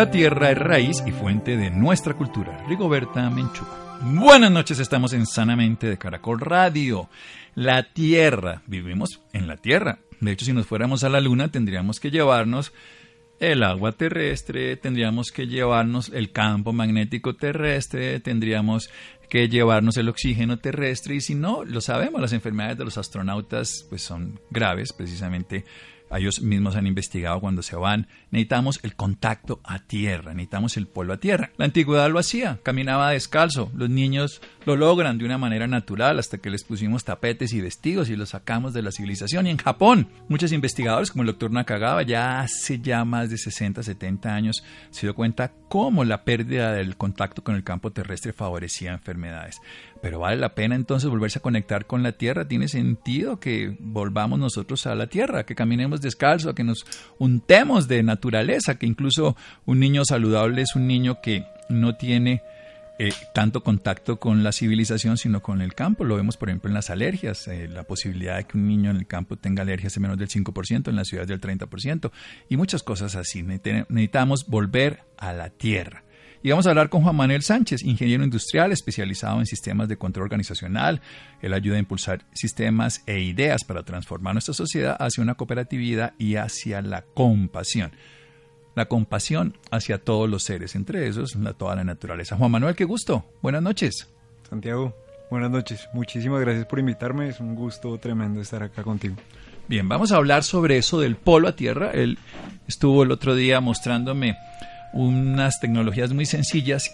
La tierra es raíz y fuente de nuestra cultura. Rigoberta Menchú. Buenas noches, estamos en Sanamente de Caracol Radio. La tierra, vivimos en la tierra. De hecho, si nos fuéramos a la luna, tendríamos que llevarnos el agua terrestre, tendríamos que llevarnos el campo magnético terrestre, tendríamos que llevarnos el oxígeno terrestre y si no, lo sabemos, las enfermedades de los astronautas pues son graves precisamente ellos mismos han investigado cuando se van, necesitamos el contacto a tierra, necesitamos el polvo a tierra. La antigüedad lo hacía, caminaba descalzo, los niños lo logran de una manera natural hasta que les pusimos tapetes y vestidos y los sacamos de la civilización. Y en Japón, muchos investigadores como el doctor Nakagawa ya hace ya más de 60, 70 años se dio cuenta cómo la pérdida del contacto con el campo terrestre favorecía enfermedades. Pero vale la pena entonces volverse a conectar con la tierra. Tiene sentido que volvamos nosotros a la tierra, que caminemos descalzo, que nos untemos de naturaleza, que incluso un niño saludable es un niño que no tiene eh, tanto contacto con la civilización, sino con el campo. Lo vemos, por ejemplo, en las alergias. Eh, la posibilidad de que un niño en el campo tenga alergias es menos del 5%, en la ciudad del 30%, y muchas cosas así. Necesitamos volver a la tierra. Y vamos a hablar con Juan Manuel Sánchez, ingeniero industrial especializado en sistemas de control organizacional. Él ayuda a impulsar sistemas e ideas para transformar nuestra sociedad hacia una cooperatividad y hacia la compasión. La compasión hacia todos los seres, entre esos la, toda la naturaleza. Juan Manuel, qué gusto. Buenas noches. Santiago, buenas noches. Muchísimas gracias por invitarme. Es un gusto tremendo estar acá contigo. Bien, vamos a hablar sobre eso del polo a tierra. Él estuvo el otro día mostrándome unas tecnologías muy sencillas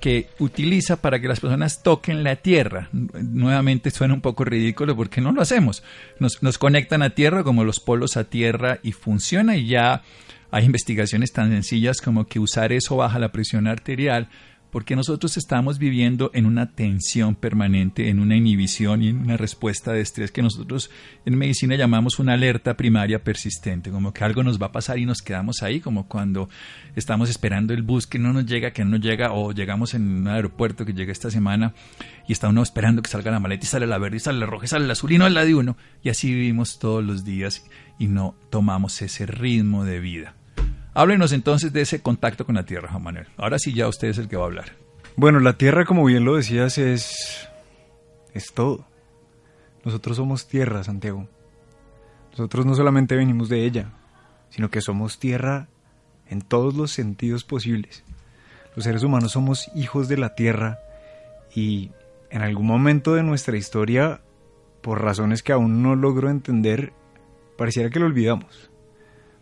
que utiliza para que las personas toquen la tierra. Nuevamente suena un poco ridículo porque no lo hacemos. Nos, nos, conectan a tierra como los polos a tierra y funciona y ya hay investigaciones tan sencillas como que usar eso baja la presión arterial porque nosotros estamos viviendo en una tensión permanente, en una inhibición y en una respuesta de estrés que nosotros en medicina llamamos una alerta primaria persistente, como que algo nos va a pasar y nos quedamos ahí, como cuando estamos esperando el bus que no nos llega, que no nos llega, o llegamos en un aeropuerto que llega esta semana y está uno esperando que salga la maleta y sale la verde y sale la roja y sale la azul y no la de uno, y así vivimos todos los días y no tomamos ese ritmo de vida. Háblenos entonces de ese contacto con la Tierra, Juan Manuel. Ahora sí ya usted es el que va a hablar. Bueno, la Tierra, como bien lo decías, es, es todo. Nosotros somos tierra, Santiago. Nosotros no solamente venimos de ella, sino que somos tierra en todos los sentidos posibles. Los seres humanos somos hijos de la tierra y en algún momento de nuestra historia, por razones que aún no logro entender, pareciera que lo olvidamos.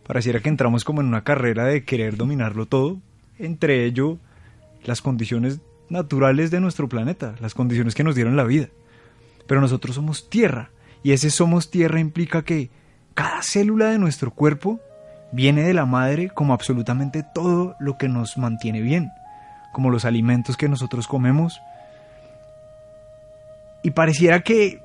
Pareciera que entramos como en una carrera de querer dominarlo todo, entre ello las condiciones naturales de nuestro planeta, las condiciones que nos dieron la vida. Pero nosotros somos tierra, y ese somos tierra implica que cada célula de nuestro cuerpo viene de la madre como absolutamente todo lo que nos mantiene bien, como los alimentos que nosotros comemos. Y pareciera que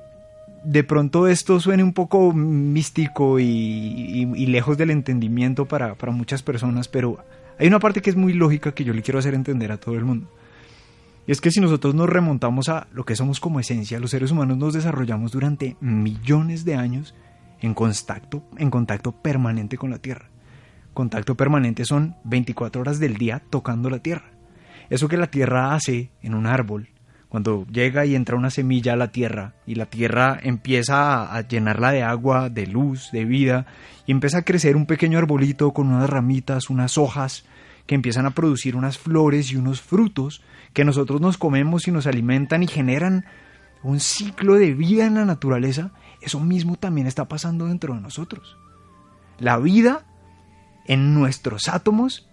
de pronto esto suene un poco místico y, lejos del entendimiento para, muchas personas, pero hay una parte que es muy lógica que yo le quiero hacer entender a todo el mundo. Y es que si nosotros nos remontamos a lo que somos como esencia, los seres humanos nos desarrollamos durante millones de años en contacto, en contacto permanente con la Tierra. Contacto permanente son 24 horas del día tocando la Tierra. Eso que la Tierra hace en un árbol, cuando llega y entra una semilla a la tierra y la tierra empieza a, llenarla de agua, de luz, de vida y empieza a crecer un pequeño arbolito con unas ramitas, unas hojas que empiezan a producir unas flores y unos frutos que nosotros nos comemos y nos alimentan y generan un ciclo de vida en la naturaleza, eso mismo también está pasando dentro de nosotros. La vida en nuestros átomos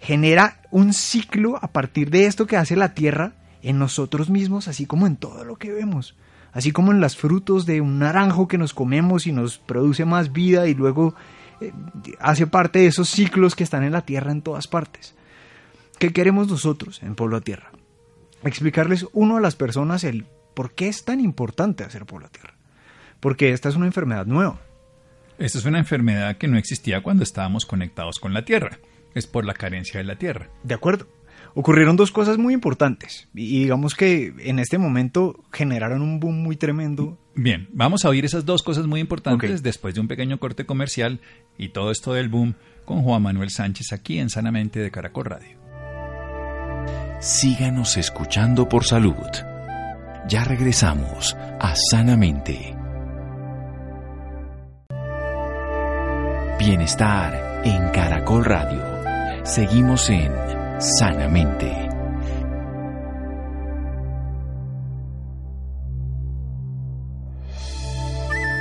genera un ciclo a partir de esto que hace la Tierra en nosotros mismos, así como en todo lo que vemos, así como en los frutos de un naranjo que nos comemos y nos produce más vida y luego eh, hace parte de esos ciclos que están en la Tierra en todas partes. ¿Qué queremos nosotros en Pueblo a Tierra? Explicarles uno a las personas el por qué es tan importante hacer Pueblo a Tierra. Porque esta es una enfermedad nueva. Esta es una enfermedad que no existía cuando estábamos conectados con la Tierra. Es por la carencia de la Tierra. De acuerdo. Ocurrieron dos cosas muy importantes y digamos que en este momento generaron un boom muy tremendo. Bien, vamos a oír esas dos cosas muy importantes después de un pequeño corte comercial y todo esto del boom con Juan Manuel Sánchez aquí en Sanamente de Caracol Radio. Síganos escuchando por salud. Ya regresamos a Sanamente. Bienestar en Caracol Radio. Seguimos en Sanamente.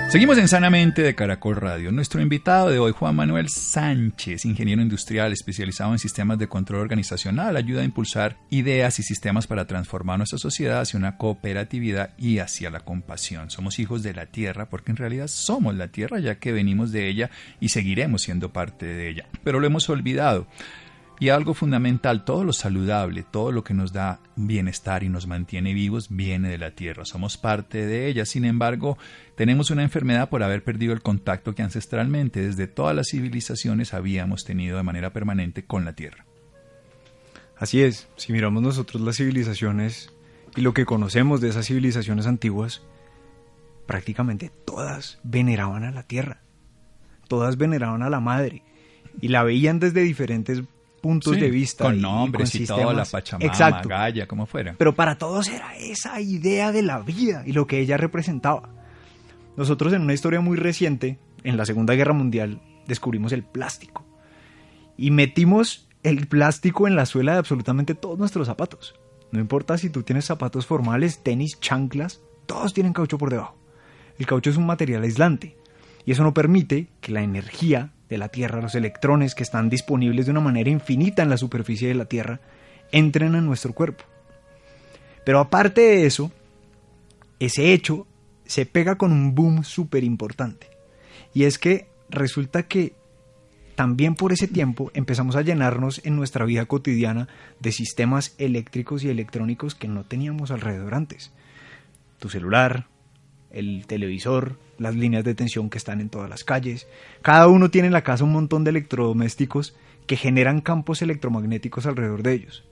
Seguimos en Sanamente de Caracol Radio. Nuestro invitado de hoy, Juan Manuel Sánchez, ingeniero industrial especializado en sistemas de control organizacional, ayuda a impulsar ideas y sistemas para transformar nuestra sociedad hacia una cooperatividad y hacia la compasión. Somos hijos de la tierra porque en realidad somos la tierra ya que venimos de ella y seguiremos siendo parte de ella. Pero lo hemos olvidado. Y algo fundamental, todo lo saludable, todo lo que nos da bienestar y nos mantiene vivos viene de la tierra, somos parte de ella. Sin embargo, tenemos una enfermedad por haber perdido el contacto que ancestralmente desde todas las civilizaciones habíamos tenido de manera permanente con la tierra. Así es, si miramos nosotros las civilizaciones y lo que conocemos de esas civilizaciones antiguas, prácticamente todas veneraban a la tierra, todas veneraban a la madre y la veían desde diferentes puntos de vista. Con nombres y, todo, la Pachamama, Exacto. Gaia, como fuera. Pero para todos era esa idea de la vida y lo que ella representaba. Nosotros en una historia muy reciente, en la Segunda Guerra Mundial, descubrimos el plástico. Y metimos el plástico en la suela de absolutamente todos nuestros zapatos. No importa si tú tienes zapatos formales, tenis, chanclas, todos tienen caucho por debajo. El caucho es un material aislante y eso no permite que la energía de la Tierra, los electrones que están disponibles de una manera infinita en la superficie de la Tierra, entren en nuestro cuerpo. Pero aparte de eso, ese hecho se pega con un boom súper importante. Y es que resulta que también por ese tiempo empezamos a llenarnos en nuestra vida cotidiana de sistemas eléctricos y electrónicos que no teníamos alrededor antes. Tu celular, el televisor, las líneas de tensión que están en todas las calles. Cada uno tiene en la casa un montón de electrodomésticos que generan campos electromagnéticos alrededor de ellos.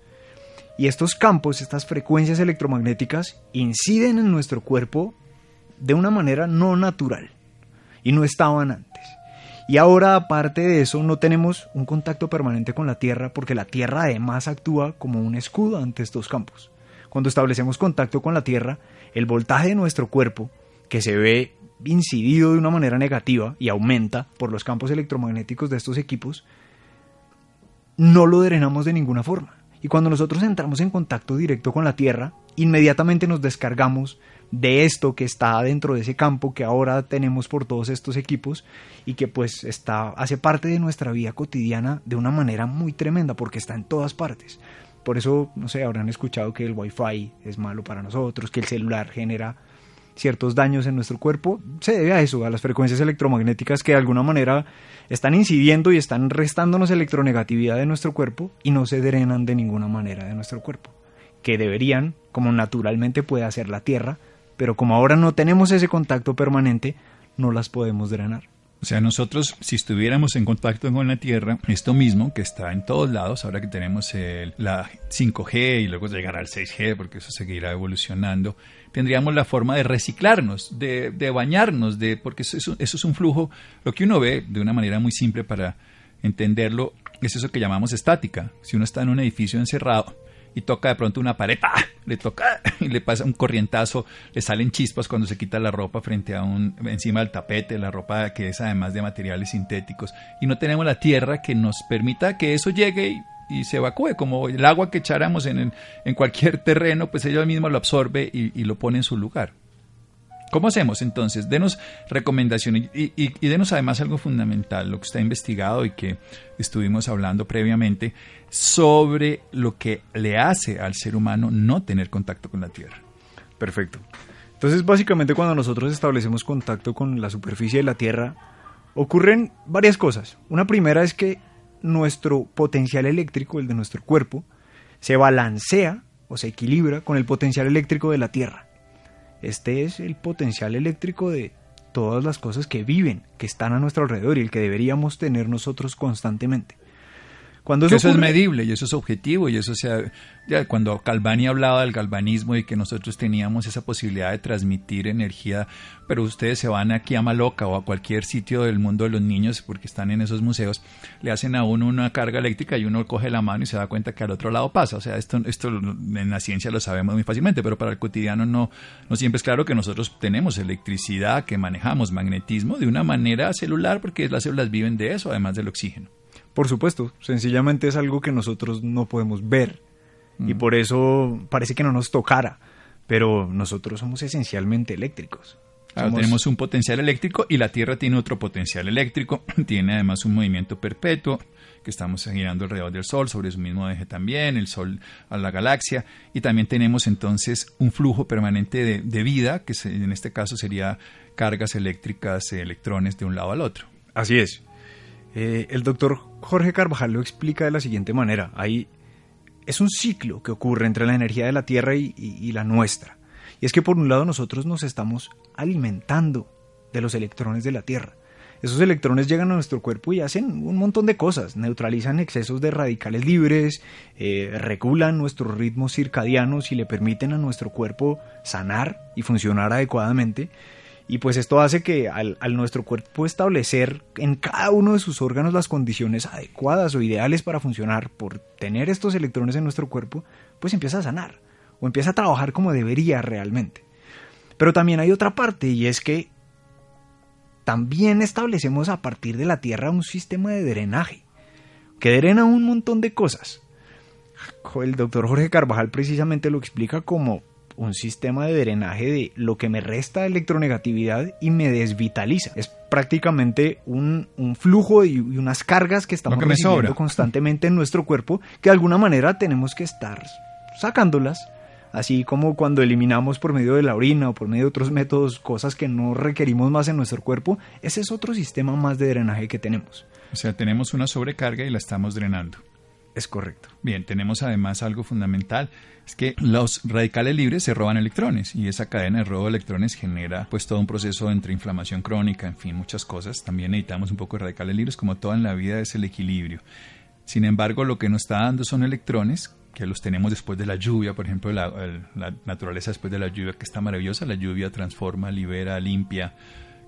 Y estos campos, estas frecuencias electromagnéticas, inciden en nuestro cuerpo de una manera no natural. Y no estaban antes. Y ahora, aparte de eso, no tenemos un contacto permanente con la Tierra porque la Tierra además actúa como un escudo ante estos campos. Cuando establecemos contacto con la Tierra, el voltaje de nuestro cuerpo que se ve incidido de una manera negativa y aumenta por los campos electromagnéticos de estos equipos, no lo drenamos de ninguna forma. Y cuando nosotros entramos en contacto directo con la Tierra, inmediatamente nos descargamos de esto que está dentro de ese campo que ahora tenemos por todos estos equipos y que pues está hace parte de nuestra vida cotidiana de una manera muy tremenda porque está en todas partes. Por eso, no sé, habrán escuchado que el Wi-Fi es malo para nosotros, que el celular genera ciertos daños en nuestro cuerpo, se debe a eso, a las frecuencias electromagnéticas que de alguna manera están incidiendo y están restándonos electronegatividad de nuestro cuerpo y no se drenan de ninguna manera de nuestro cuerpo, que deberían, como naturalmente puede hacer la Tierra, pero como ahora no tenemos ese contacto permanente, no las podemos drenar. O sea, nosotros, si estuviéramos en contacto con la Tierra, esto mismo que está en todos lados, ahora que tenemos el, la 5G y luego llegará al 6G, porque eso seguirá evolucionando, tendríamos la forma de reciclarnos, de, de bañarnos, de, porque eso, eso, es un flujo, lo que uno ve de una manera muy simple para entenderlo, es eso que llamamos estática. Si uno está en un edificio encerrado, y toca de pronto una pared, le toca y le pasa un corrientazo, le salen chispas cuando se quita la ropa frente a un encima del tapete, la ropa que es además de materiales sintéticos y no tenemos la tierra que nos permita que eso llegue y, se evacúe, como el agua que echáramos en, en cualquier terreno, pues ella misma lo absorbe y lo pone en su lugar. ¿Cómo hacemos entonces? Denos recomendaciones y, denos además algo fundamental, lo que está investigado y que estuvimos hablando previamente sobre lo que le hace al ser humano no tener contacto con la Tierra. Perfecto. Entonces básicamente cuando nosotros establecemos contacto con la superficie de la Tierra, ocurren varias cosas. Una primera es que nuestro potencial eléctrico, el de nuestro cuerpo, se balancea o se equilibra con el potencial eléctrico de la Tierra. Este es el potencial eléctrico de todas las cosas que viven, que están a nuestro alrededor y el que deberíamos tener nosotros constantemente. Cuando eso, es medible y eso es objetivo y eso sea ya cuando Calvani hablaba del galvanismo y que nosotros teníamos esa posibilidad de transmitir energía, pero ustedes se van aquí a Maloca o a cualquier sitio del mundo de los niños porque están en esos museos, le hacen a uno una carga eléctrica y uno coge la mano y se da cuenta que al otro lado pasa, o sea, esto esto en la ciencia lo sabemos muy fácilmente, pero para el cotidiano no no siempre es claro que nosotros tenemos electricidad, que manejamos magnetismo de una manera celular porque las células viven de eso, además del oxígeno. Por supuesto, sencillamente es algo que nosotros no podemos ver y mm. por eso parece que no nos tocara, pero nosotros somos esencialmente eléctricos. Tenemos un potencial eléctrico y la Tierra tiene otro potencial eléctrico, tiene además un movimiento perpetuo que estamos girando alrededor del Sol, sobre su mismo eje también, el Sol a la galaxia, y también tenemos entonces un flujo permanente de, de vida, que en este caso sería cargas eléctricas, electrones de un lado al otro. Así es. Eh, el doctor Jorge Carvajal lo explica de la siguiente manera. Ahí es un ciclo que ocurre entre la energía de la Tierra y, la nuestra. Y es que por un lado nosotros nos estamos alimentando de los electrones de la Tierra. Esos electrones llegan a nuestro cuerpo y hacen un montón de cosas. Neutralizan excesos de radicales libres, eh, regulan nuestros ritmos circadianos y le permiten a nuestro cuerpo sanar y funcionar adecuadamente. Y pues esto hace que al, nuestro cuerpo establecer en cada uno de sus órganos las condiciones adecuadas o ideales para funcionar por tener estos electrones en nuestro cuerpo, pues empieza a sanar o empieza a trabajar como debería realmente. Pero también hay otra parte y es que también establecemos a partir de la Tierra un sistema de drenaje que drena un montón de cosas. El doctor Jorge Carvajal precisamente lo explica como un sistema de drenaje de lo que me resta electronegatividad y me desvitaliza. Es prácticamente un, flujo y, unas cargas que estamos recibiendo constantemente en nuestro cuerpo que de alguna manera tenemos que estar sacándolas. Así como cuando eliminamos por medio de la orina o por medio de otros métodos cosas que no requerimos más en nuestro cuerpo, ese es otro sistema más de drenaje que tenemos. O sea, tenemos una sobrecarga y la estamos drenando. Es correcto. Bien, tenemos además algo fundamental, es que los radicales libres se roban electrones y esa cadena de robo de electrones genera pues todo un proceso entre inflamación crónica, en fin, muchas cosas. También necesitamos un poco de radicales libres, como todo en la vida es el equilibrio. Sin embargo, lo que nos está dando son electrones que los tenemos después de la lluvia, por ejemplo, la naturaleza después de la lluvia, que está maravillosa, la lluvia transforma, libera, limpia,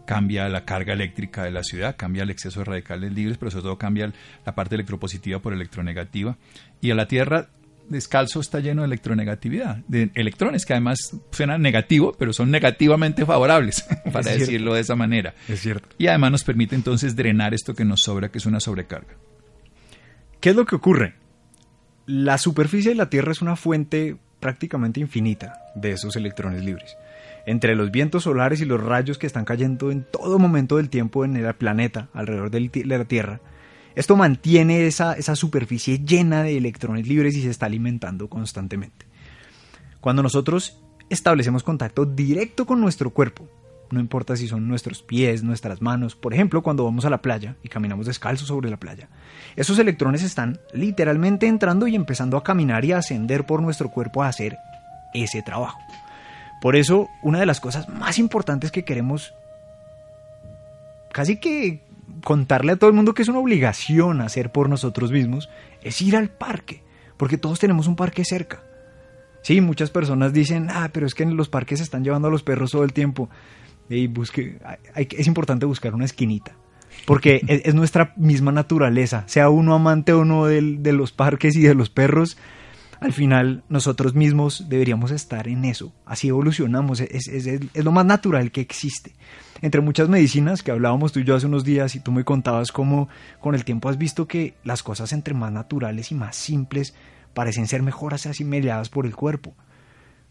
cambia la carga eléctrica de la ciudad, cambia el exceso de radicales libres, pero sobre todo cambia la parte electropositiva por electronegativa. Y a la Tierra descalzo está lleno de electronegatividad, de electrones que además suenan negativo, pero son negativamente favorables, para decirlo de esa manera. Es cierto. Y además nos permite entonces drenar esto que nos sobra, que es una sobrecarga. ¿Qué es lo que ocurre? La superficie de la Tierra es una fuente prácticamente infinita de esos electrones libres entre los vientos solares y los rayos que están cayendo en todo momento del tiempo en el planeta alrededor de la Tierra, esto mantiene esa, superficie llena de electrones libres y se está alimentando constantemente. Cuando nosotros establecemos contacto directo con nuestro cuerpo, no importa si son nuestros pies, nuestras manos, por ejemplo, cuando vamos a la playa y caminamos descalzos sobre la playa, esos electrones están literalmente entrando y empezando a caminar y a ascender por nuestro cuerpo a hacer ese trabajo. Por eso, una de las cosas más importantes que queremos casi que contarle a todo el mundo que es una obligación hacer por nosotros mismos es ir al parque, porque todos tenemos un parque cerca. Sí, muchas personas dicen, ah, pero es que en los parques se están llevando a los perros todo el tiempo. Y busque, es importante buscar una esquinita, porque es, nuestra misma naturaleza, sea uno amante o no de los parques y de los perros, al final nosotros mismos deberíamos estar en eso. Así evolucionamos, es, lo más natural que existe. Entre muchas medicinas que hablábamos tú y yo hace unos días y tú me contabas cómo con el tiempo has visto que las cosas entre más naturales y más simples parecen ser mejor asimiladas por el cuerpo.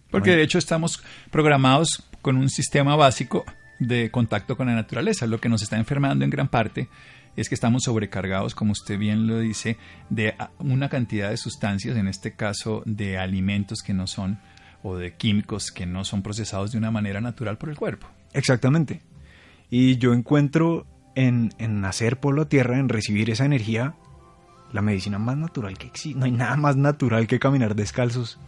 Porque de hecho estamos programados con un sistema básico de contacto con la naturaleza, lo que nos está enfermando en gran parte es que estamos sobrecargados, como usted bien lo dice, de una cantidad de sustancias, en este caso de alimentos que no son o de químicos que no son procesados de una manera natural por el cuerpo. Exactamente. Y yo encuentro en, en nacer por la tierra, en recibir esa energía, la medicina más natural que existe. No hay nada más natural que caminar descalzos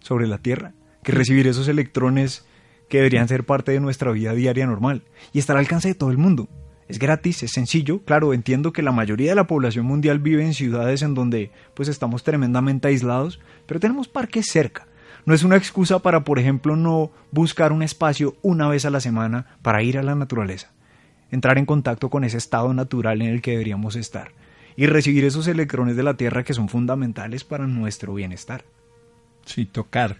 sobre la tierra, que recibir esos electrones que deberían ser parte de nuestra vida diaria normal y estar al alcance de todo el mundo. Es gratis, es sencillo. Claro, entiendo que la mayoría de la población mundial vive en ciudades en donde pues estamos tremendamente aislados, pero tenemos parques cerca. No es una excusa para, por ejemplo, no buscar un espacio una vez a la semana para ir a la naturaleza, entrar en contacto con ese estado natural en el que deberíamos estar y recibir esos electrones de la Tierra que son fundamentales para nuestro bienestar. Sí, tocar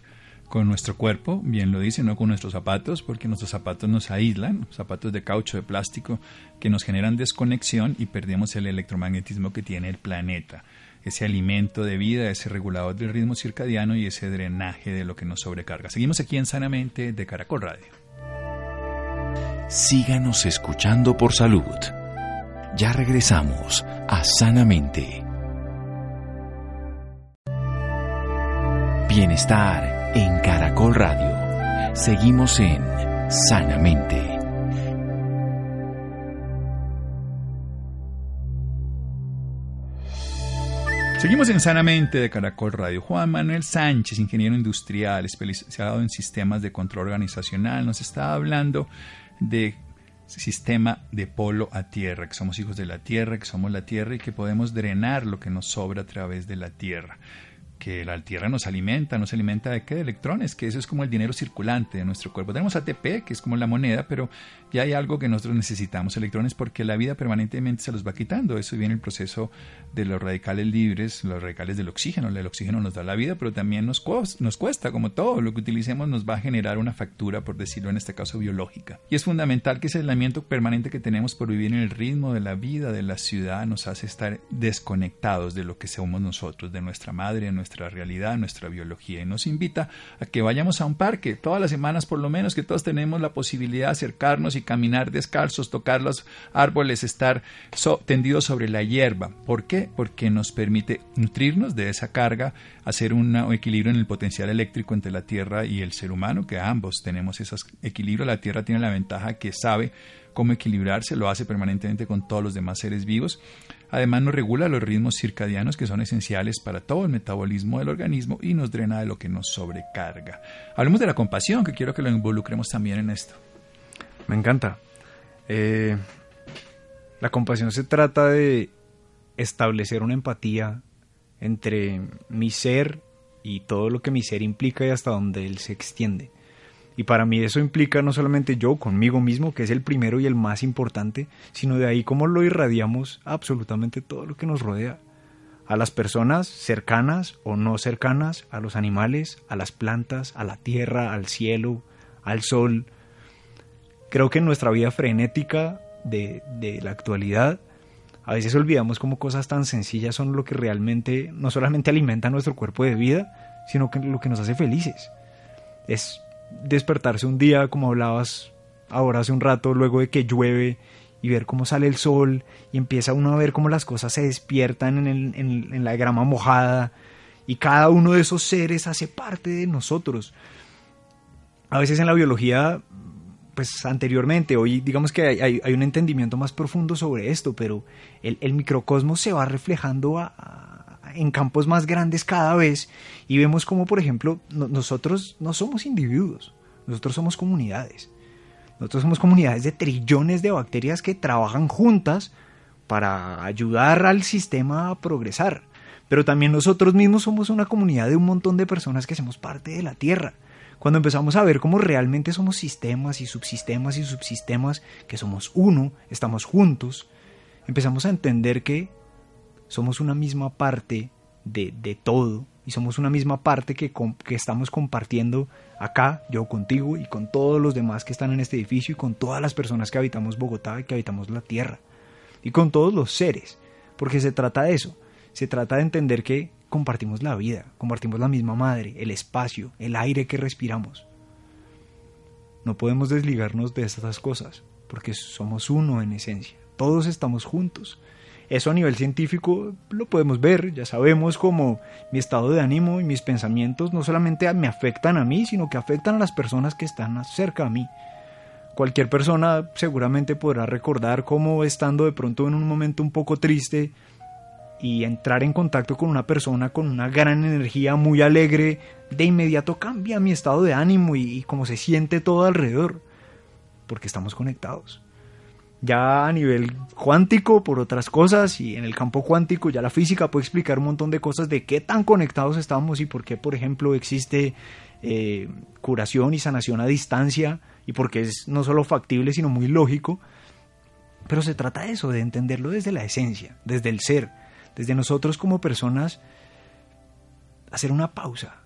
con nuestro cuerpo, bien lo dice, no con nuestros zapatos, porque nuestros zapatos nos aíslan, zapatos de caucho, de plástico, que nos generan desconexión y perdemos el electromagnetismo que tiene el planeta, ese alimento de vida, ese regulador del ritmo circadiano y ese drenaje de lo que nos sobrecarga. Seguimos aquí en Sanamente de Caracol Radio. Síganos escuchando por salud. Ya regresamos a Sanamente. Bienestar en Caracol Radio. Seguimos en Sanamente. Seguimos en Sanamente de Caracol Radio. Juan Manuel Sánchez, ingeniero industrial, especializado en sistemas de control organizacional, nos está hablando de sistema de polo a tierra, que somos hijos de la tierra, que somos la tierra y que podemos drenar lo que nos sobra a través de la tierra que la Tierra nos alimenta, nos alimenta de qué? De electrones, que eso es como el dinero circulante de nuestro cuerpo. Tenemos ATP, que es como la moneda, pero ya hay algo que nosotros necesitamos, electrones, porque la vida permanentemente se los va quitando. Eso viene el proceso de los radicales libres, los radicales del oxígeno. El oxígeno nos da la vida, pero también nos, cuesta, como todo lo que utilicemos nos va a generar una factura, por decirlo en este caso biológica. Y es fundamental que ese aislamiento permanente que tenemos por vivir en el ritmo de la vida, de la ciudad, nos hace estar desconectados de lo que somos nosotros, de nuestra madre, de nuestra realidad, nuestra biología y nos invita a que vayamos a un parque todas las semanas por lo menos, que todos tenemos la posibilidad de acercarnos y caminar descalzos, tocar los árboles, estar tendidos sobre la hierba. ¿Por qué? Porque nos permite nutrirnos de esa carga, hacer un equilibrio en el potencial eléctrico entre la Tierra y el ser humano, que ambos tenemos ese equilibrio. La Tierra tiene la ventaja que sabe cómo equilibrarse, lo hace permanentemente con todos los demás seres vivos. Además nos regula los ritmos circadianos que son esenciales para todo el metabolismo del organismo y nos drena de lo que nos sobrecarga. Hablemos de la compasión, que quiero que lo involucremos también en esto. Me encanta. Eh, la compasión se trata de establecer una empatía entre mi ser y todo lo que mi ser implica y hasta donde él se extiende. Y para mí eso implica no solamente yo conmigo mismo, que es el primero y el más importante, sino de ahí cómo lo irradiamos absolutamente todo lo que nos rodea. A las personas cercanas o no cercanas, a los animales, a las plantas, a la tierra, al cielo, al sol. Creo que en nuestra vida frenética de, de la actualidad, a veces olvidamos cómo cosas tan sencillas son lo que realmente no solamente alimenta nuestro cuerpo de vida, sino que lo que nos hace felices. Es despertarse un día, como hablabas ahora hace un rato, luego de que llueve y ver cómo sale el sol y empieza uno a ver cómo las cosas se despiertan en, en, la grama mojada y cada uno de esos seres hace parte de nosotros. A veces en la biología, pues anteriormente, hoy digamos que hay, un entendimiento más profundo sobre esto, pero el, el microcosmos se va reflejando en campos más grandes cada vez y vemos como, por ejemplo, nosotros no somos individuos, nosotros somos comunidades. Nosotros somos comunidades de trillones de bacterias que trabajan juntas para ayudar al sistema a progresar. Pero también nosotros mismos somos una comunidad de un montón de personas que hacemos parte de la Tierra. Cuando empezamos a ver cómo realmente somos sistemas y subsistemas y subsistemas, que somos uno, estamos juntos, empezamos a entender que somos una misma parte de, de todo y somos una misma parte que, que estamos compartiendo acá, yo contigo y con todos los demás que están en este edificio y con todas las personas que habitamos Bogotá y que habitamos la Tierra y con todos los seres, porque se trata de eso, se trata de entender que compartimos la vida, compartimos la misma madre, el espacio, el aire que respiramos. No podemos desligarnos de estas cosas, porque somos uno en esencia, todos estamos juntos eso a nivel científico lo podemos ver, ya sabemos cómo mi estado de ánimo y mis pensamientos no solamente me afectan a mí, sino que afectan a las personas que están cerca a mí. Cualquier persona seguramente podrá recordar cómo estando de pronto en un momento un poco triste y entrar en contacto con una persona con una gran energía muy alegre, de inmediato cambia mi estado de ánimo y, y cómo se siente todo alrededor, porque estamos conectados. Ya a nivel cuántico por otras cosas y en el campo cuántico ya la física puede explicar un montón de cosas de qué tan conectados estamos y por qué, por ejemplo, existe eh, curación y sanación a distancia y porque es no solo factible sino muy lógico. Pero se trata de eso, de entenderlo desde la esencia, desde el ser, desde nosotros como personas, hacer una pausa,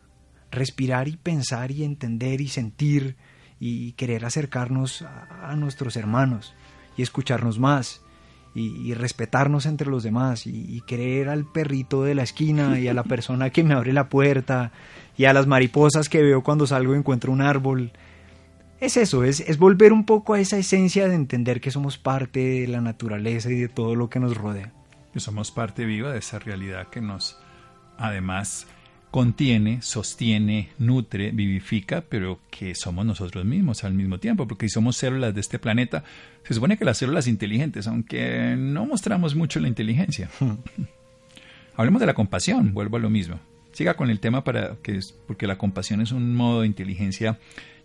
respirar y pensar y entender y sentir y querer acercarnos a, a nuestros hermanos y escucharnos más y, y respetarnos entre los demás y, y, querer al perrito de la esquina y a la persona que me abre la puerta y a las mariposas que veo cuando salgo y encuentro un árbol. Es eso, es, es volver un poco a esa esencia de entender que somos parte de la naturaleza y de todo lo que nos rodea. Que somos parte viva de esa realidad que nos, además, contiene, sostiene, nutre, vivifica, pero que somos nosotros mismos al mismo tiempo, porque si somos células de este planeta, se supone que las células inteligentes, aunque no mostramos mucho la inteligencia. Hablemos de la compasión, vuelvo a lo mismo. Siga con el tema para que es porque la compasión es un modo de inteligencia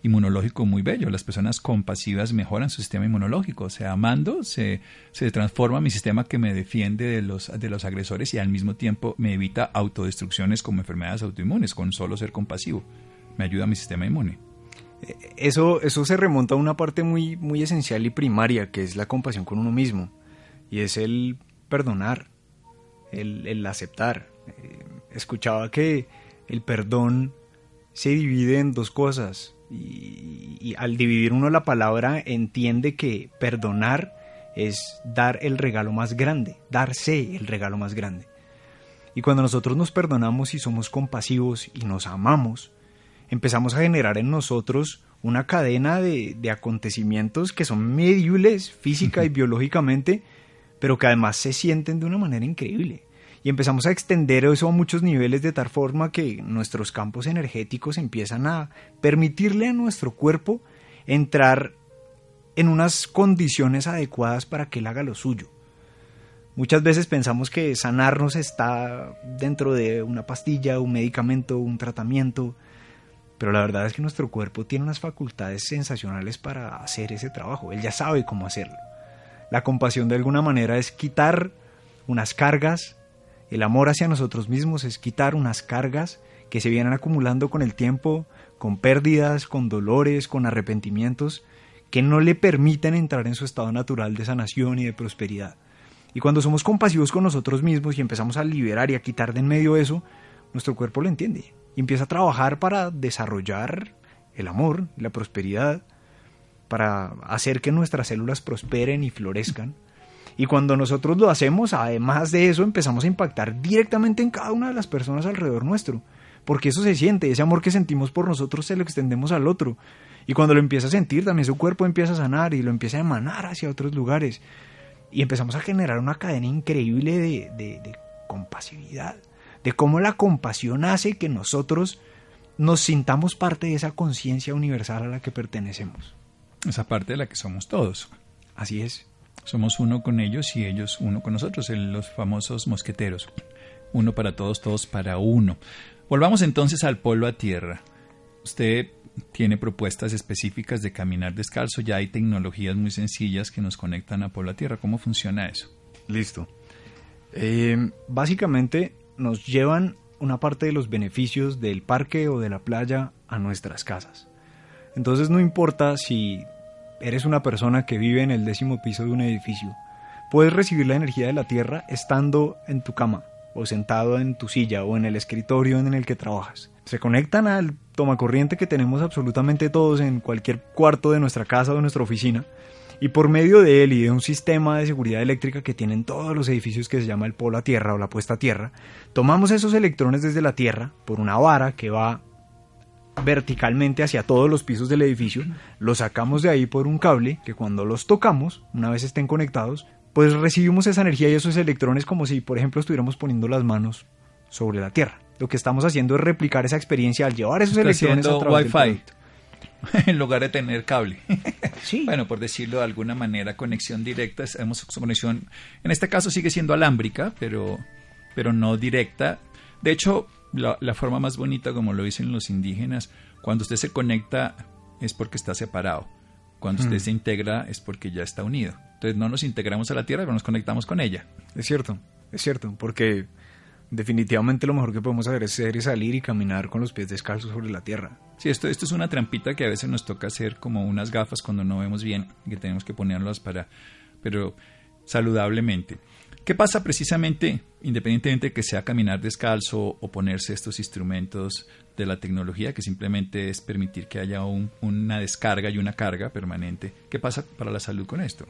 inmunológico muy bello. Las personas compasivas mejoran su sistema inmunológico. O sea, amando se, se transforma mi sistema que me defiende de los, de los agresores y al mismo tiempo me evita autodestrucciones como enfermedades autoinmunes con solo ser compasivo. Me ayuda a mi sistema inmune. Eso, eso se remonta a una parte muy, muy esencial y primaria, que es la compasión con uno mismo. Y es el perdonar, el, el aceptar. Eh, escuchaba que el perdón se divide en dos cosas. Y, y, al dividir uno la palabra entiende que perdonar es dar el regalo más grande, darse el regalo más grande. Y cuando nosotros nos perdonamos y somos compasivos y nos amamos, empezamos a generar en nosotros una cadena de, de acontecimientos que son medibles física y biológicamente, pero que además se sienten de una manera increíble y empezamos a extender eso a muchos niveles de tal forma que nuestros campos energéticos empiezan a permitirle a nuestro cuerpo entrar en unas condiciones adecuadas para que él haga lo suyo. Muchas veces pensamos que sanarnos está dentro de una pastilla, un medicamento, un tratamiento, pero la verdad es que nuestro cuerpo tiene unas facultades sensacionales para hacer ese trabajo. Él ya sabe cómo hacerlo. La compasión de alguna manera es quitar unas cargas, el amor hacia nosotros mismos es quitar unas cargas que se vienen acumulando con el tiempo, con pérdidas, con dolores, con arrepentimientos, que no le permiten entrar en su estado natural de sanación y de prosperidad. Y cuando somos compasivos con nosotros mismos y empezamos a liberar y a quitar de en medio eso, nuestro cuerpo lo entiende y empieza a trabajar para desarrollar el amor, la prosperidad, para hacer que nuestras células prosperen y florezcan. Y cuando nosotros lo hacemos, además de eso, empezamos a impactar directamente en cada una de las personas alrededor nuestro. Porque eso se siente, ese amor que sentimos por nosotros se lo extendemos al otro. Y cuando lo empieza a sentir, también su cuerpo empieza a sanar y lo empieza a emanar hacia otros lugares. Y empezamos a generar una cadena increíble de, de, de compasividad. De cómo la compasión hace que nosotros nos sintamos parte de esa conciencia universal a la que pertenecemos. Esa parte de la que somos todos. Así es. Somos uno con ellos y ellos uno con nosotros, los famosos mosqueteros. Uno para todos, todos para uno. Volvamos entonces al polo a tierra. Usted tiene propuestas específicas de caminar descalzo, ya hay tecnologías muy sencillas que nos conectan a polo a tierra. ¿Cómo funciona eso? Listo. Eh, básicamente nos llevan una parte de los beneficios del parque o de la playa a nuestras casas. Entonces no importa si eres una persona que vive en el décimo piso de un edificio, puedes recibir la energía de la tierra estando en tu cama, o sentado en tu silla, o en el escritorio en el que trabajas. Se conectan al tomacorriente que tenemos absolutamente todos en cualquier cuarto de nuestra casa o nuestra oficina, y por medio de él y de un sistema de seguridad eléctrica que tienen todos los edificios que se llama el polo a tierra o la puesta a tierra, tomamos esos electrones desde la tierra por una vara que va verticalmente hacia todos los pisos del edificio, los sacamos de ahí por un cable que cuando los tocamos, una vez estén conectados, pues recibimos esa energía y esos electrones como si, por ejemplo, estuviéramos poniendo las manos sobre la Tierra. Lo que estamos haciendo es replicar esa experiencia al llevar esos Está electrones a través Wi-Fi. del en lugar de tener cable. Sí. Bueno, por decirlo de alguna manera, conexión directa, hemos conexión, en este caso sigue siendo alámbrica, pero, pero no directa. De hecho, la, la forma más bonita, como lo dicen los indígenas, cuando usted se conecta es porque está separado. Cuando usted Mm. se integra es porque ya está unido. Entonces no nos integramos a la Tierra, pero nos conectamos con ella. Es cierto, es cierto, porque definitivamente lo mejor que podemos hacer es ser y salir y caminar con los pies descalzos sobre la tierra. Sí, esto, esto es una trampita que a veces nos toca hacer como unas gafas cuando no vemos bien, que tenemos que ponerlas para, pero saludablemente. ¿Qué pasa precisamente, independientemente de que sea caminar descalzo o ponerse estos instrumentos de la tecnología, que simplemente es permitir que haya un- una descarga y una carga permanente? ¿Qué pasa para la salud con esto?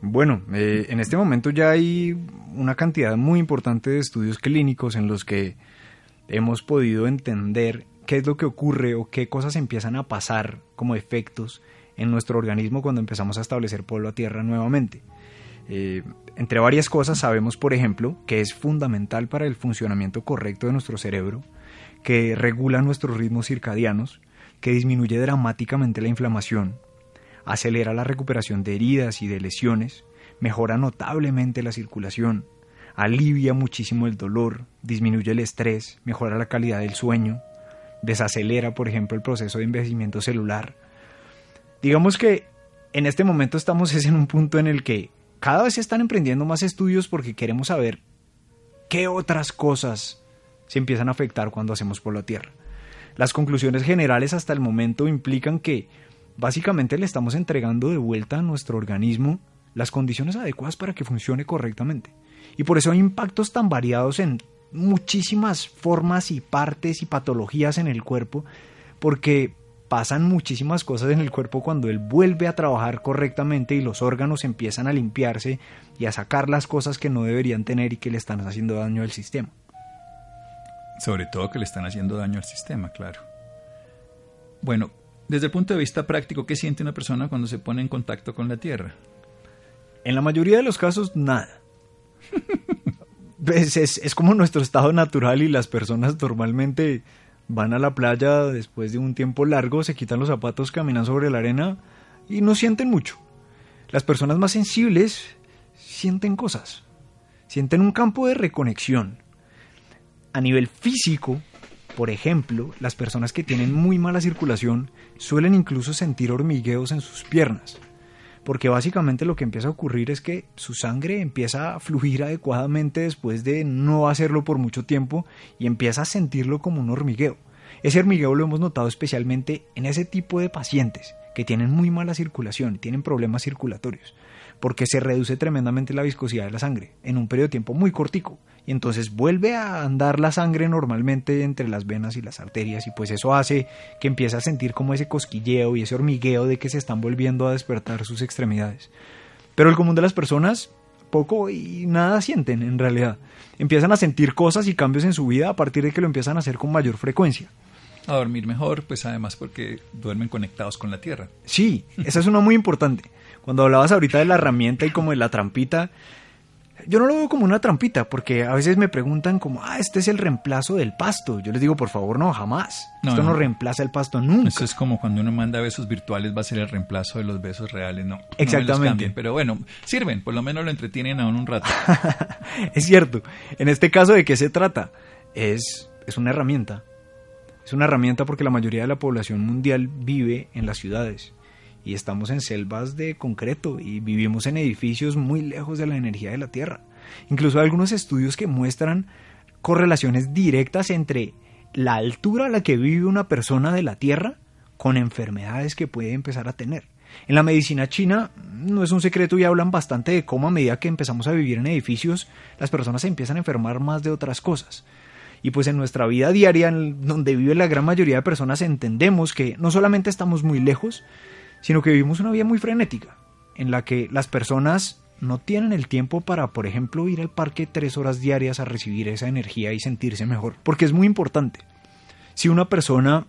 Bueno, eh, en este momento ya hay una cantidad muy importante de estudios clínicos en los que hemos podido entender qué es lo que ocurre o qué cosas empiezan a pasar como efectos en nuestro organismo cuando empezamos a establecer polvo a tierra nuevamente. Eh, entre varias cosas sabemos, por ejemplo, que es fundamental para el funcionamiento correcto de nuestro cerebro, que regula nuestros ritmos circadianos, que disminuye dramáticamente la inflamación, acelera la recuperación de heridas y de lesiones, mejora notablemente la circulación, alivia muchísimo el dolor, disminuye el estrés, mejora la calidad del sueño, desacelera, por ejemplo, el proceso de envejecimiento celular. Digamos que en este momento estamos es en un punto en el que cada vez se están emprendiendo más estudios porque queremos saber qué otras cosas se empiezan a afectar cuando hacemos por la Tierra. Las conclusiones generales hasta el momento implican que básicamente le estamos entregando de vuelta a nuestro organismo las condiciones adecuadas para que funcione correctamente. Y por eso hay impactos tan variados en muchísimas formas y partes y patologías en el cuerpo, porque pasan muchísimas cosas en el cuerpo cuando él vuelve a trabajar correctamente y los órganos empiezan a limpiarse y a sacar las cosas que no deberían tener y que le están haciendo daño al sistema. Sobre todo que le están haciendo daño al sistema, claro. Bueno, desde el punto de vista práctico, ¿qué siente una persona cuando se pone en contacto con la Tierra? En la mayoría de los casos, nada. es, es, es como nuestro estado natural y las personas normalmente van a la playa después de un tiempo largo, se quitan los zapatos, caminan sobre la arena y no sienten mucho. Las personas más sensibles sienten cosas, sienten un campo de reconexión. A nivel físico, por ejemplo, las personas que tienen muy mala circulación suelen incluso sentir hormigueos en sus piernas porque básicamente lo que empieza a ocurrir es que su sangre empieza a fluir adecuadamente después de no hacerlo por mucho tiempo y empieza a sentirlo como un hormigueo. Ese hormigueo lo hemos notado especialmente en ese tipo de pacientes que tienen muy mala circulación, tienen problemas circulatorios, porque se reduce tremendamente la viscosidad de la sangre en un periodo de tiempo muy cortico y entonces vuelve a andar la sangre normalmente entre las venas y las arterias y pues eso hace que empiece a sentir como ese cosquilleo y ese hormigueo de que se están volviendo a despertar sus extremidades. Pero el común de las personas poco y nada sienten en realidad. Empiezan a sentir cosas y cambios en su vida a partir de que lo empiezan a hacer con mayor frecuencia. A dormir mejor, pues además porque duermen conectados con la Tierra. Sí, esa es una muy importante. Cuando hablabas ahorita de la herramienta y como de la trampita, yo no lo veo como una trampita, porque a veces me preguntan como, ah, este es el reemplazo del pasto. Yo les digo, por favor, no, jamás. No, Esto no, no. reemplaza el pasto nunca. Eso es como cuando uno manda besos virtuales, va a ser el reemplazo de los besos reales, no. no me los Exactamente. cambien, pero bueno, sirven, por lo menos lo entretienen a uno un rato. es cierto. En este caso, ¿de qué se trata? Es, es una herramienta. Es una herramienta porque la mayoría de la población mundial vive en las ciudades y estamos en selvas de concreto y vivimos en edificios muy lejos de la energía de la Tierra. Incluso hay algunos estudios que muestran correlaciones directas entre la altura a la que vive una persona de la Tierra con enfermedades que puede empezar a tener. En la medicina china no es un secreto y hablan bastante de cómo a medida que empezamos a vivir en edificios, las personas se empiezan a enfermar más de otras cosas. Y pues en nuestra vida diaria, en donde vive la gran mayoría de personas, entendemos que no solamente estamos muy lejos, sino que vivimos una vida muy frenética, en la que las personas no tienen el tiempo para, por ejemplo, ir al parque tres horas diarias a recibir esa energía y sentirse mejor, porque es muy importante. Si una persona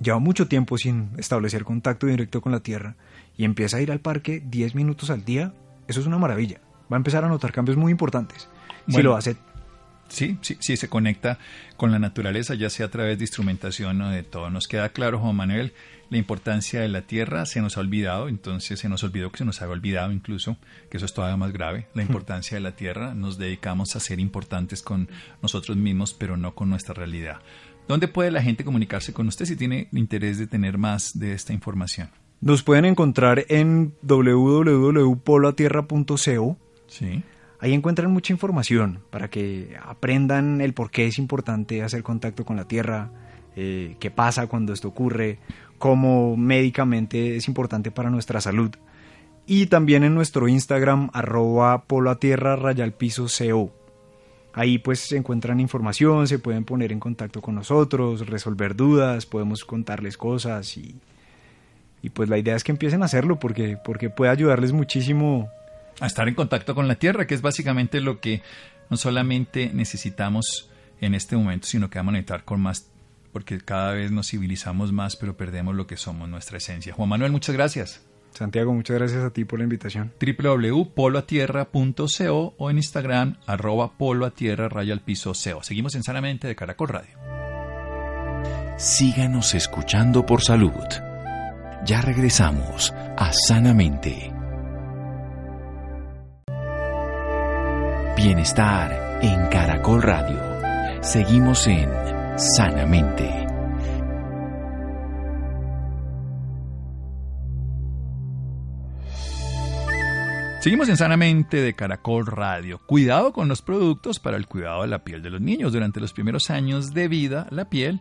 lleva mucho tiempo sin establecer contacto directo con la Tierra y empieza a ir al parque 10 minutos al día, eso es una maravilla. Va a empezar a notar cambios muy importantes. Si lo hace Sí, sí, sí, se conecta con la naturaleza, ya sea a través de instrumentación o de todo. Nos queda claro, Juan Manuel, la importancia de la tierra se nos ha olvidado, entonces se nos olvidó que se nos había olvidado incluso, que eso es todavía más grave, la importancia de la tierra. Nos dedicamos a ser importantes con nosotros mismos, pero no con nuestra realidad. ¿Dónde puede la gente comunicarse con usted si tiene interés de tener más de esta información? Nos pueden encontrar en www.poloatierra.co. Sí. Ahí encuentran mucha información para que aprendan el por qué es importante hacer contacto con la tierra, eh, qué pasa cuando esto ocurre, cómo médicamente es importante para nuestra salud. Y también en nuestro Instagram, arroba poloatierra rayalpiso co. Ahí pues se encuentran información, se pueden poner en contacto con nosotros, resolver dudas, podemos contarles cosas y, y pues la idea es que empiecen a hacerlo porque, porque puede ayudarles muchísimo a estar en contacto con la tierra, que es básicamente lo que no solamente necesitamos en este momento, sino que vamos a necesitar con más, porque cada vez nos civilizamos más, pero perdemos lo que somos, nuestra esencia. Juan Manuel, muchas gracias. Santiago, muchas gracias a ti por la invitación. www.poloatierra.co o en Instagram arroba poloatierra raya al piso CO. Seguimos en Sanamente de Caracol Radio. Síganos escuchando por salud. Ya regresamos a Sanamente. Bienestar en Caracol Radio. Seguimos en Sanamente. Seguimos en Sanamente de Caracol Radio. Cuidado con los productos para el cuidado de la piel de los niños. Durante los primeros años de vida, la piel,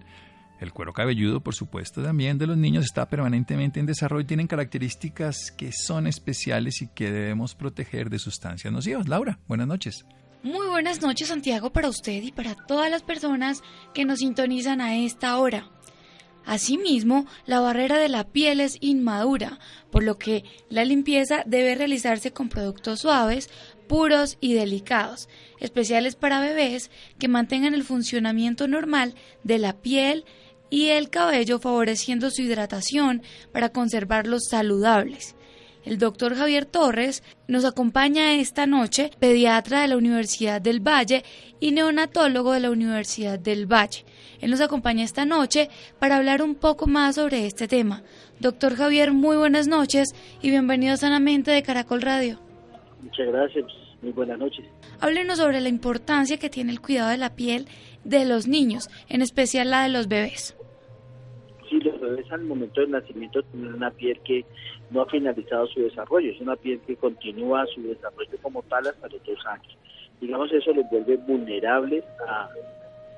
el cuero cabelludo, por supuesto, también de los niños está permanentemente en desarrollo y tienen características que son especiales y que debemos proteger de sustancias nocivas. Laura, buenas noches. Muy buenas noches, Santiago, para usted y para todas las personas que nos sintonizan a esta hora. Asimismo, la barrera de la piel es inmadura, por lo que la limpieza debe realizarse con productos suaves, puros y delicados, especiales para bebés que mantengan el funcionamiento normal de la piel y el cabello favoreciendo su hidratación para conservarlos saludables. El doctor Javier Torres nos acompaña esta noche, pediatra de la Universidad del Valle y neonatólogo de la Universidad del Valle. Él nos acompaña esta noche para hablar un poco más sobre este tema. Doctor Javier, muy buenas noches y bienvenido sanamente de Caracol Radio. Muchas gracias, muy buenas noches. Háblenos sobre la importancia que tiene el cuidado de la piel de los niños, en especial la de los bebés. Sí, los bebés al momento del nacimiento tienen una piel que no ha finalizado su desarrollo, es una piel que continúa su desarrollo como tal hasta los dos años. Digamos, eso los vuelve vulnerables a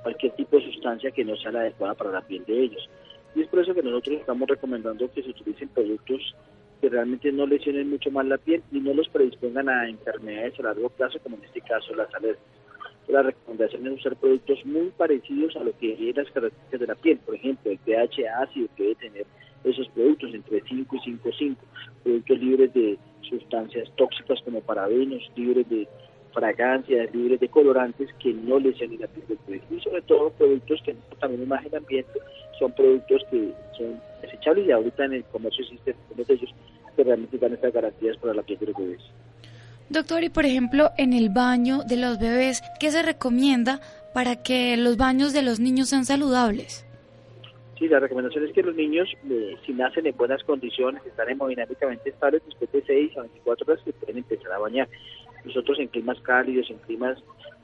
cualquier tipo de sustancia que no sea la adecuada para la piel de ellos. Y es por eso que nosotros estamos recomendando que se utilicen productos que realmente no lesionen mucho más la piel y no los predispongan a enfermedades a largo plazo, como en este caso las alergias. La recomendación es usar productos muy parecidos a lo que es las características de la piel. Por ejemplo, el pH ácido que debe tener esos productos entre 5 y 5,5. Productos libres de sustancias tóxicas como parabenos, libres de fragancias, libres de colorantes que no lesionen la piel del. Y sobre todo productos que también imagen ambiente son productos que son desechables y ahorita en el comercio existen algunos de ellos que realmente dan estas garantías para la piel de los. Doctor, y por ejemplo, en el baño de los bebés, ¿qué se recomienda para que los baños de los niños sean saludables? Sí, la recomendación es que los niños, eh, si nacen en buenas condiciones, están hemodinámicamente estables, después de 6 a 24 horas se pueden empezar a bañar. Nosotros en climas cálidos, en climas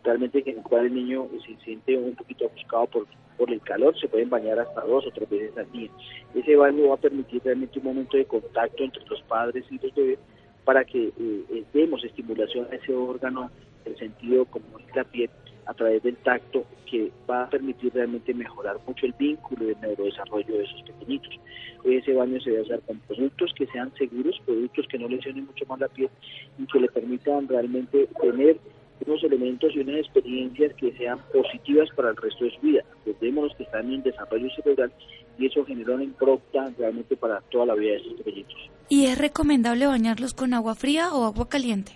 realmente en el cual el niño se siente un poquito ofuscado por, por el calor, se pueden bañar hasta dos o tres veces al día. Ese baño va a permitir realmente un momento de contacto entre los padres y los bebés para que eh, eh, demos estimulación a ese órgano, el sentido como es la piel, a través del tacto, que va a permitir realmente mejorar mucho el vínculo y el neurodesarrollo de esos pequeñitos. Ese baño se debe hacer con productos que sean seguros, productos que no lesionen mucho más la piel y que le permitan realmente tener unos elementos y unas experiencias que sean positivas para el resto de su vida. Recordémonos que están en desarrollo cerebral y eso genera una impronta realmente para toda la vida de estos pequeñitos. ¿Y es recomendable bañarlos con agua fría o agua caliente?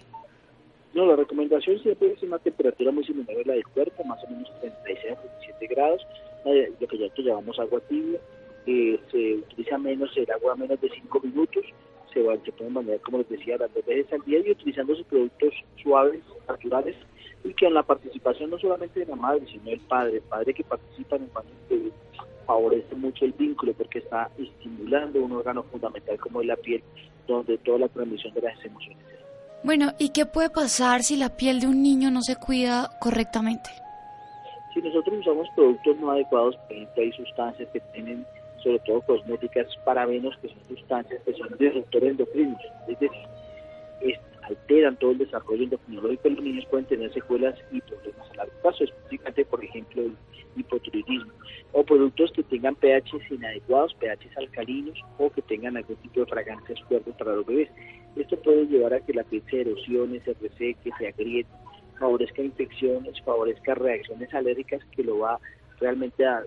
No, la recomendación siempre es una temperatura muy similar a la del cuerpo, más o menos 36 a 37 grados, lo que ya llamamos agua tibia. Eh, se utiliza menos el agua menos de 5 minutos, se, van, se pueden bañar, como les decía, las dos veces al día y utilizando sus productos suaves, naturales, y que en la participación no solamente de la madre, sino del padre, el padre que participa en el baño favorece mucho el vínculo porque está estimulando un órgano fundamental como es la piel, donde toda la transmisión de las emociones. Bueno, ¿y qué puede pasar si la piel de un niño no se cuida correctamente? Si nosotros usamos productos no adecuados, por ejemplo, hay sustancias que tienen, sobre todo cosméticas, parabenos, que son sustancias que son disruptores endocrinos, es decir, alteran todo el desarrollo endocrinológico, los niños pueden tener secuelas y problemas largo plazo, específicamente, por ejemplo, el hipotiroidismo, o productos que tengan pHs inadecuados, pHs alcalinos, o que tengan algún tipo de fragancias fuertes para los bebés. Esto puede llevar a que la piel se erosione, se reseque, se agriete, favorezca infecciones, favorezca reacciones alérgicas que lo va realmente a,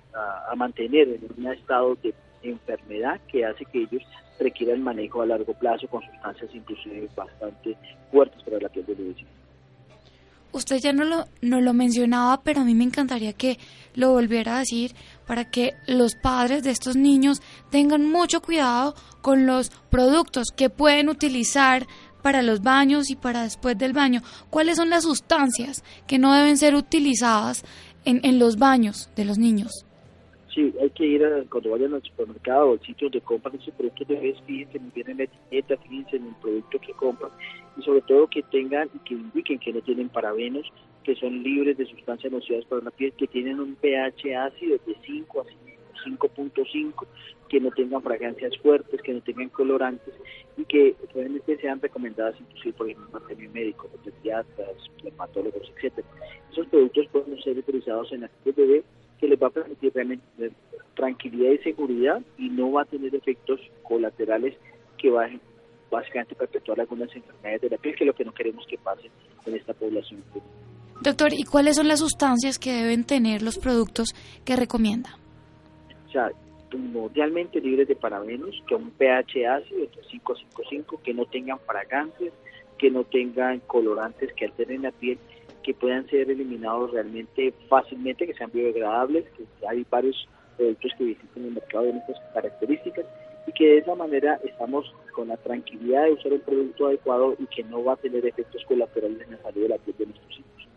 mantener en un estado de enfermedad que hace que ellos requieran manejo a largo plazo con sustancias inclusive bastante fuertes para la piel de los Usted ya no lo, no lo mencionaba, pero a mí me encantaría que lo volviera a decir para que los padres de estos niños tengan mucho cuidado con los productos que pueden utilizar para los baños y para después del baño. ¿Cuáles son las sustancias que no deben ser utilizadas en, en los baños de los niños? Sí, hay que ir a, cuando vayan al supermercado o al sitio donde compran esos productos de vez, fíjense la etiqueta, fíjense en el producto que compran y sobre todo que tengan y que indiquen que no tienen parabenos, que son libres de sustancias nocivas para la piel, que tienen un pH ácido de 5 a 5.5, que no tengan fragancias fuertes, que no tengan colorantes y que realmente sean recomendadas inclusive por el mantenimiento médico, pediatras, dermatólogos, etcétera. Esos productos pueden ser utilizados en piel bebé que les va a permitir realmente tener tranquilidad y seguridad y no va a tener efectos colaterales que van básicamente perpetuar algunas enfermedades de la piel, que es lo que no queremos que pase en esta población. Doctor, ¿y cuáles son las sustancias que deben tener los productos que recomienda? O sea, mundialmente libres de parabenos, que un pH ácido entre 5 a 5,5, que no tengan fragancias, que no tengan colorantes que alteren la piel que puedan ser eliminados realmente fácilmente, que sean biodegradables, que hay varios productos que visiten el mercado de estas características y que de esa manera estamos con la tranquilidad de usar el producto adecuado y que no va a tener efectos colaterales en la salud de la piel de nuestros hijos.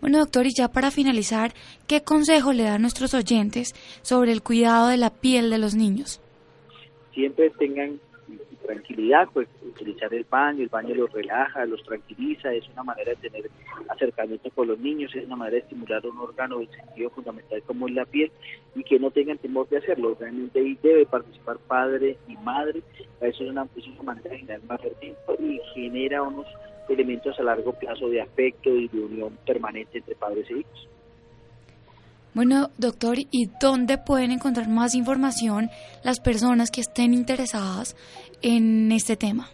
Bueno, doctor, y ya para finalizar, ¿qué consejo le da a nuestros oyentes sobre el cuidado de la piel de los niños? Siempre tengan tranquilidad, pues utilizar el baño, el baño los relaja, los tranquiliza, es una manera de tener acercamiento con los niños, es una manera de estimular un órgano del sentido fundamental como es la piel y que no tengan temor de hacerlo, realmente ahí debe participar padre y madre, eso es una, manera de generar más tiempo y genera unos elementos a largo plazo de afecto y de unión permanente entre padres e hijos. Bueno, doctor, ¿y dónde pueden encontrar más información las personas que estén interesadas en este tema?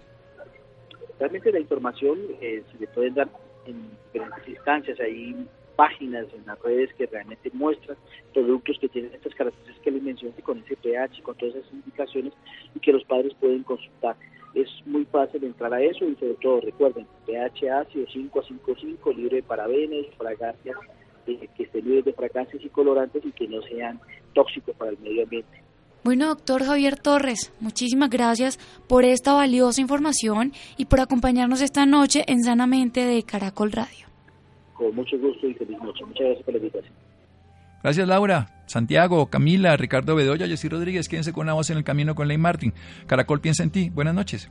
Realmente la información eh, se le puede dar en diferentes instancias. Hay páginas en las redes que realmente muestran productos que tienen estas características que les mencioné con ese pH, con todas esas indicaciones y que los padres pueden consultar. Es muy fácil entrar a eso y sobre todo recuerden, pH ácido 5 a 5,5, libre de parabenos, fragancias que estén libres de fragancias y colorantes y que no sean tóxicos para el medio ambiente. Bueno, doctor Javier Torres, muchísimas gracias por esta valiosa información y por acompañarnos esta noche en Sanamente de Caracol Radio. Con mucho gusto y feliz noche. Muchas gracias por la invitación. Gracias, Laura. Santiago, Camila, Ricardo Bedoya, Jessy Rodríguez, quédense con la voz en el camino con Ley Martin. Caracol piensa en ti. Buenas noches.